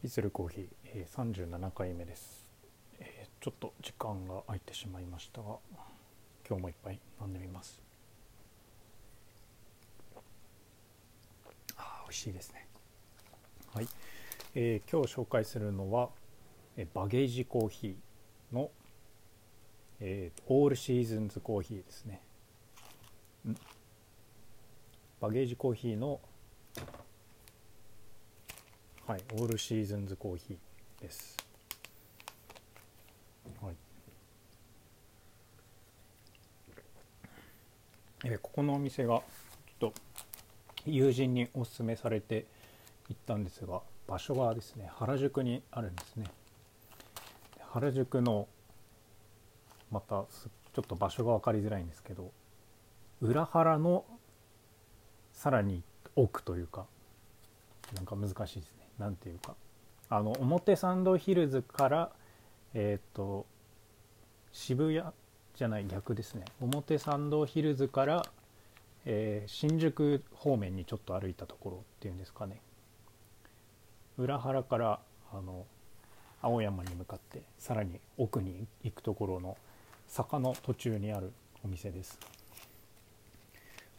旅するコーヒー、えー、37回目です、えーちょっと時間が空いてしまいましたが今日もいっぱい飲んでみます。あ美味しいですね。はい、えー今日紹介するのは、えーバゲージコーヒーの、えーオールシーズンズコーヒーですね。バゲージコーヒーのはい、オールシーズンズコーヒーです。はい。えここのお店がちょっと友人におすすめされて行ったんですが、場所がですね、原宿にあるんですね。原宿のまたちょっと場所が分かりづらいんですけど、裏原のさらに奥というか、なんか難しいですね。なんていうか。あの、表参道ヒルズから、えっ、と、渋谷じゃない逆ですね。表参道ヒルズから、えー新宿方面にちょっと歩いたところっていうんですかね。裏原から、あの、青山に向かって、さらに奥に行くところの坂の途中にあるお店です。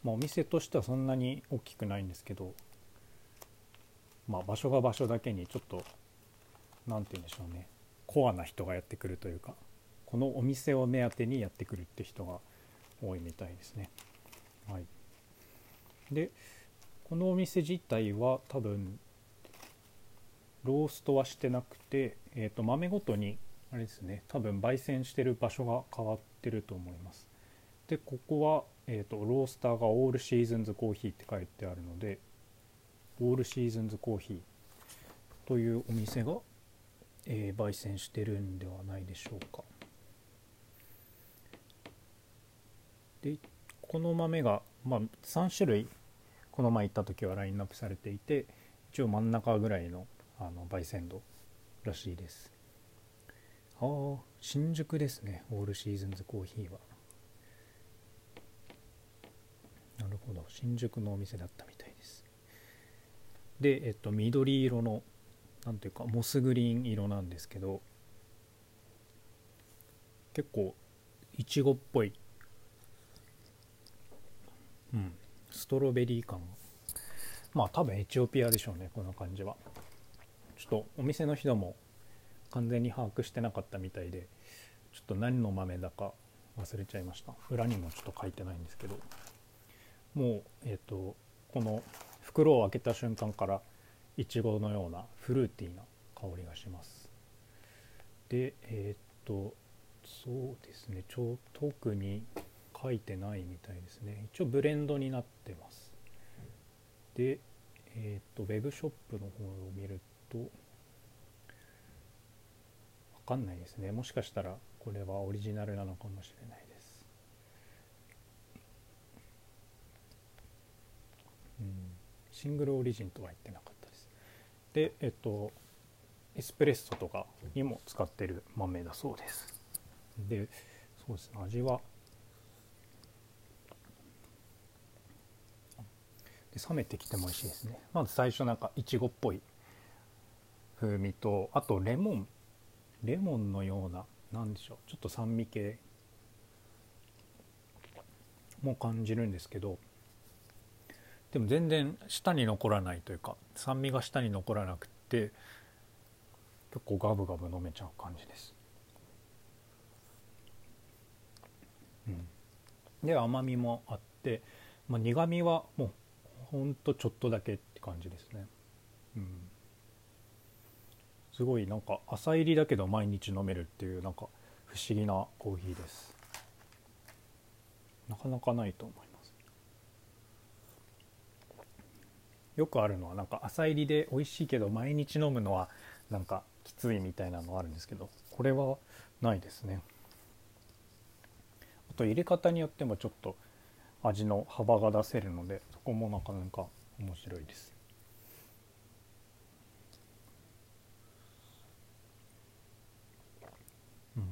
まあ、お店としてはそんなに大きくないんですけど、まあ、場所が場所だけにちょっと何て言うんでしょうねコアな人がやってくるというかこのお店を目当てにやってくるって人が多いみたいですね。はい、でこのお店自体は多分ローストはしてなくて、えー、と豆ごとにあれですね多分焙煎してる場所が変わってると思います。でここは、えー、とロースターがオールシーズンズコーヒーって書いてあるのでオールシーズンズコーヒーというお店が、えー焙煎してるんではないでしょうか。でこの豆が、まあ、3種類この前行った時はラインナップされていて一応真ん中ぐらいのあの焙煎度らしいです。ああ新宿ですねオールシーズンズコーヒーは。なるほど新宿のお店だったみたいです。で、えっと、緑色のなんていうかモスグリーン色なんですけど結構いちごっぽい、うん、ストロベリー感。まあ多分エチオピアでしょうねこの感じは。ちょっとお店の人も完全に把握してなかったみたいでちょっと何の豆だか忘れちゃいました。裏にもちょっと書いてないんですけど。もうえっ、とこの袋を開けた瞬間からいちごのようなフルーティーな香りがします。でえっ、とそうですね。ちょ特に書いてないみたいですね。一応ブレンドになってます。でえっ、とウェブショップの方を見るとわかんないですね。もしかしたらこれはオリジナルなのかもしれないですうんシングルオリジンとは言ってなかったです。でえっとエスプレッソとかにも使ってる豆だそうです。でそうですね味はで冷めてきても美味しいですね。まず最初なんかいちごっぽい風味とあとレモン。レモンのようななんでしょうちょっと酸味系も感じるんですけどでも全然舌に残らないというか酸味が舌に残らなくて結構ガブガブ飲めちゃう感じです、うん、で甘みもあって、まあ、苦みはもうほんとちょっとだけって感じですね、うん、すごいなんか朝入りだけど毎日飲めるっていうなんか不思議なコーヒーです。なかなかないと思います。よくあるのはなんか朝入りで美味しいけど毎日飲むのはなんかきついみたいなのあるんですけどこれはないですね。あと入れ方によってもちょっと味の幅が出せるのでそこもなかなか面白いです。うん。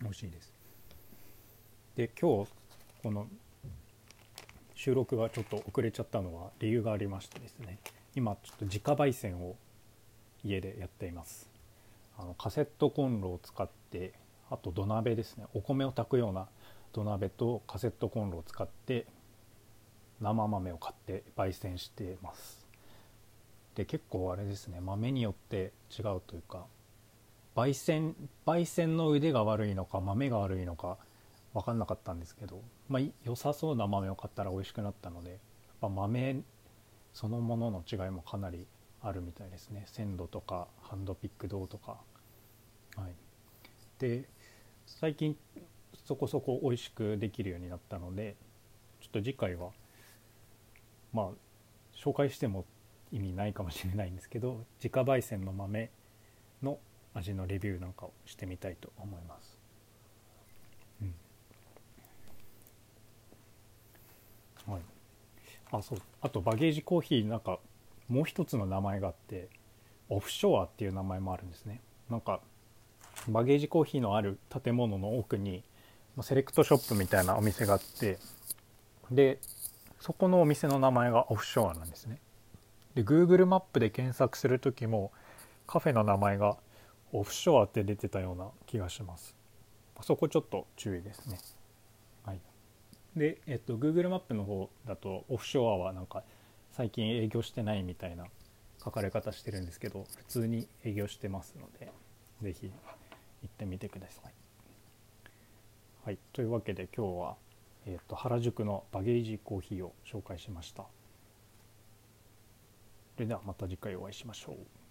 美味しいです。で今日この収録がちょっと遅れちゃったのは理由がありましてですね今ちょっと自家焙煎を家でやっています。あのカセットコンロを使ってあと土鍋ですねお米を炊くような土鍋とカセットコンロを使って生豆を買って焙煎してます。で結構あれですね豆によって違うというか焙煎焙煎の腕が悪いのか豆が悪いのか分かんなかったんですけど、まあ、良さそうな豆を買ったら美味しくなったのでやっぱ豆そのものの違いもかなりあるみたいですね。鮮度とかハンドピック度とか。はい。で最近そこそこ美味しくできるようになったのでちょっと次回はまあ紹介しても意味ないかもしれないんですけど自家焙煎の豆の味のレビューなんかをしてみたいと思います。うん、はい、あそうあとバゲージコーヒーなんかもう一つの名前があってオフショアっていう名前もあるんですね。なんかバゲージコーヒーのある建物の奥にセレクトショップみたいなお店があってでそこのお店の名前がオフショアなんですね。で Google マップで検索する時もカフェの名前がオフショアって出てたような気がしますそこちょっと注意ですねで、えっと、Google マップの方だとオフショアはなんか最近営業してないみたいな書かれ方してるんですけど普通に営業してますので是非行ってみてください。はい。というわけで今日は、えっと、原宿のバゲージコーヒーを紹介しました。それではまた次回お会いしましょう。